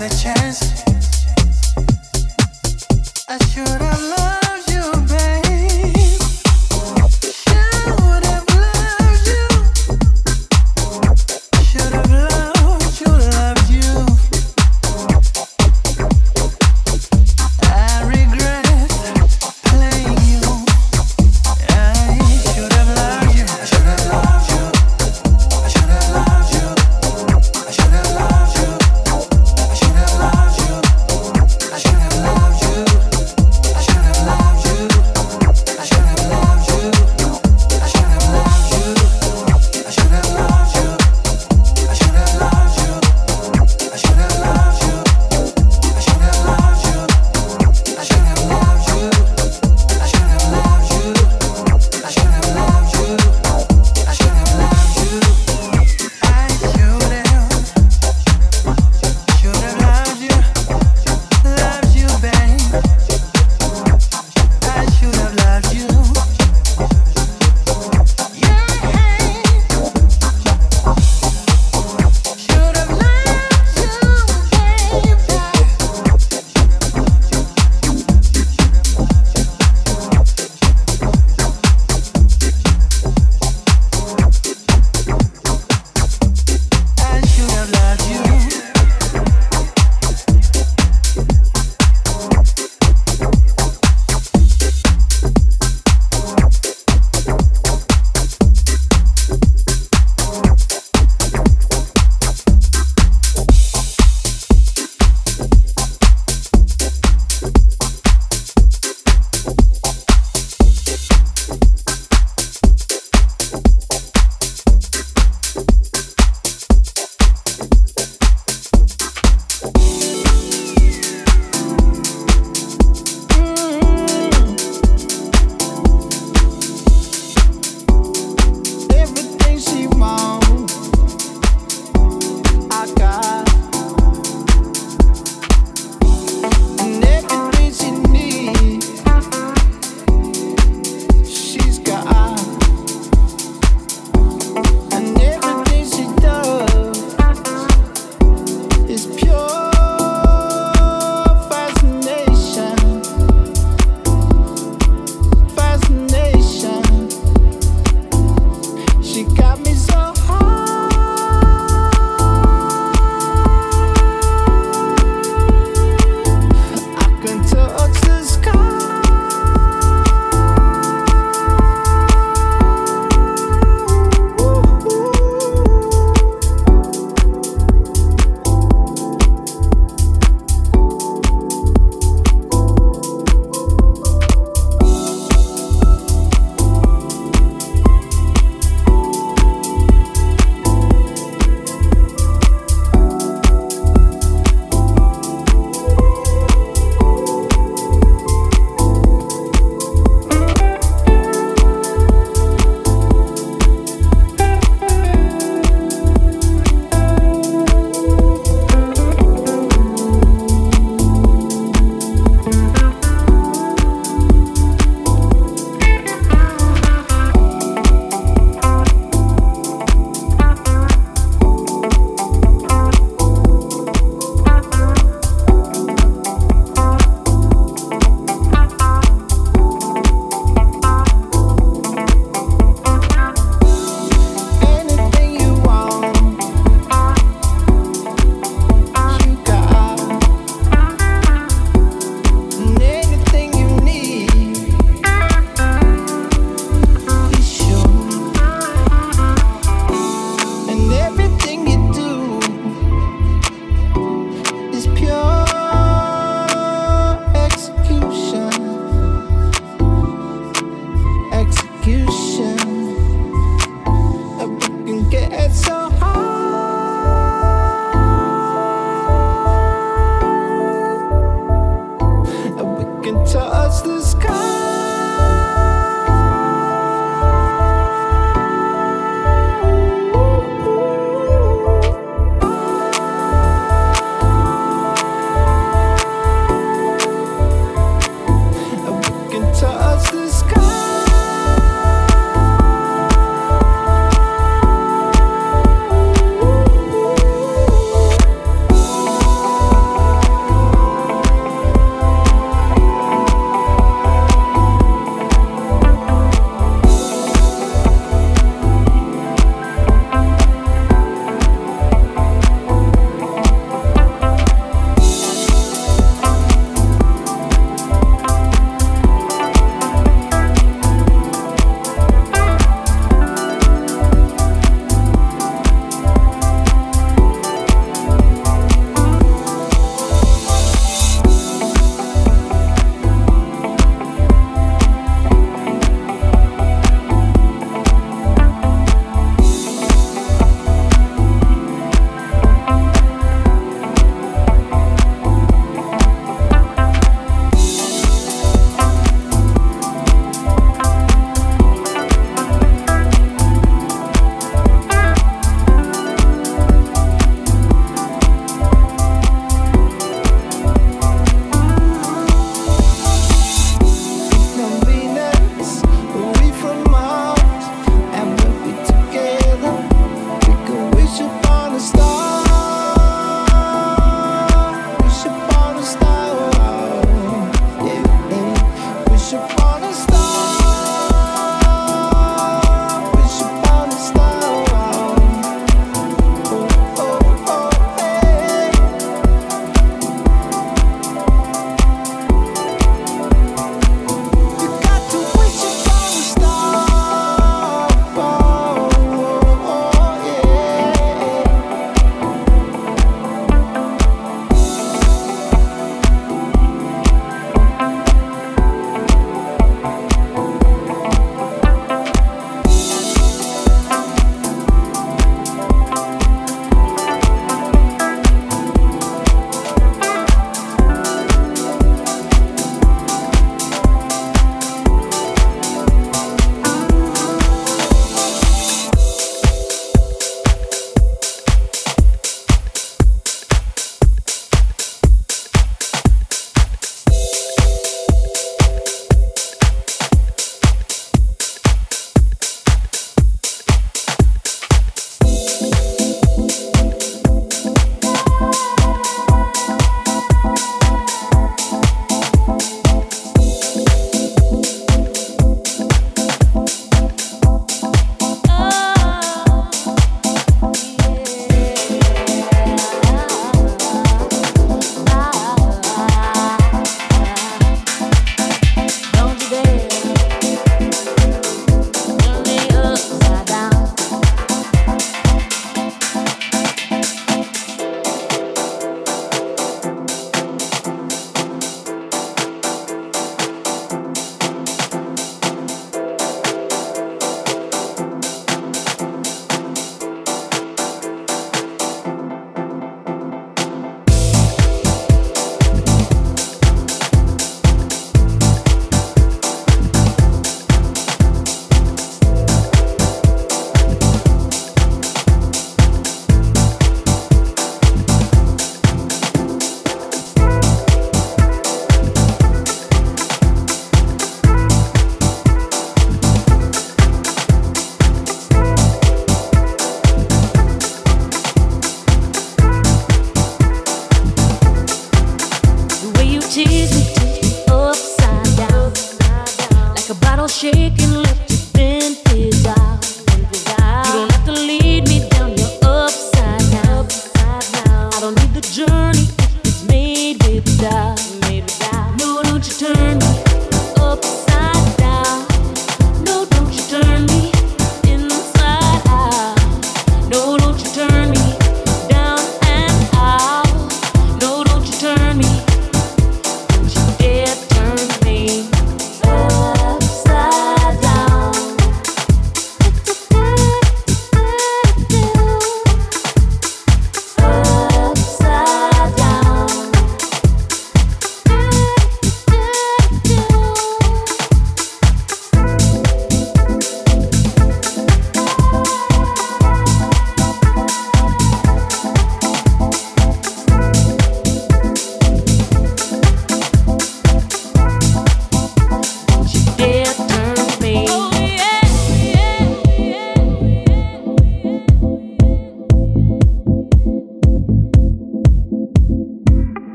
the chance. I should.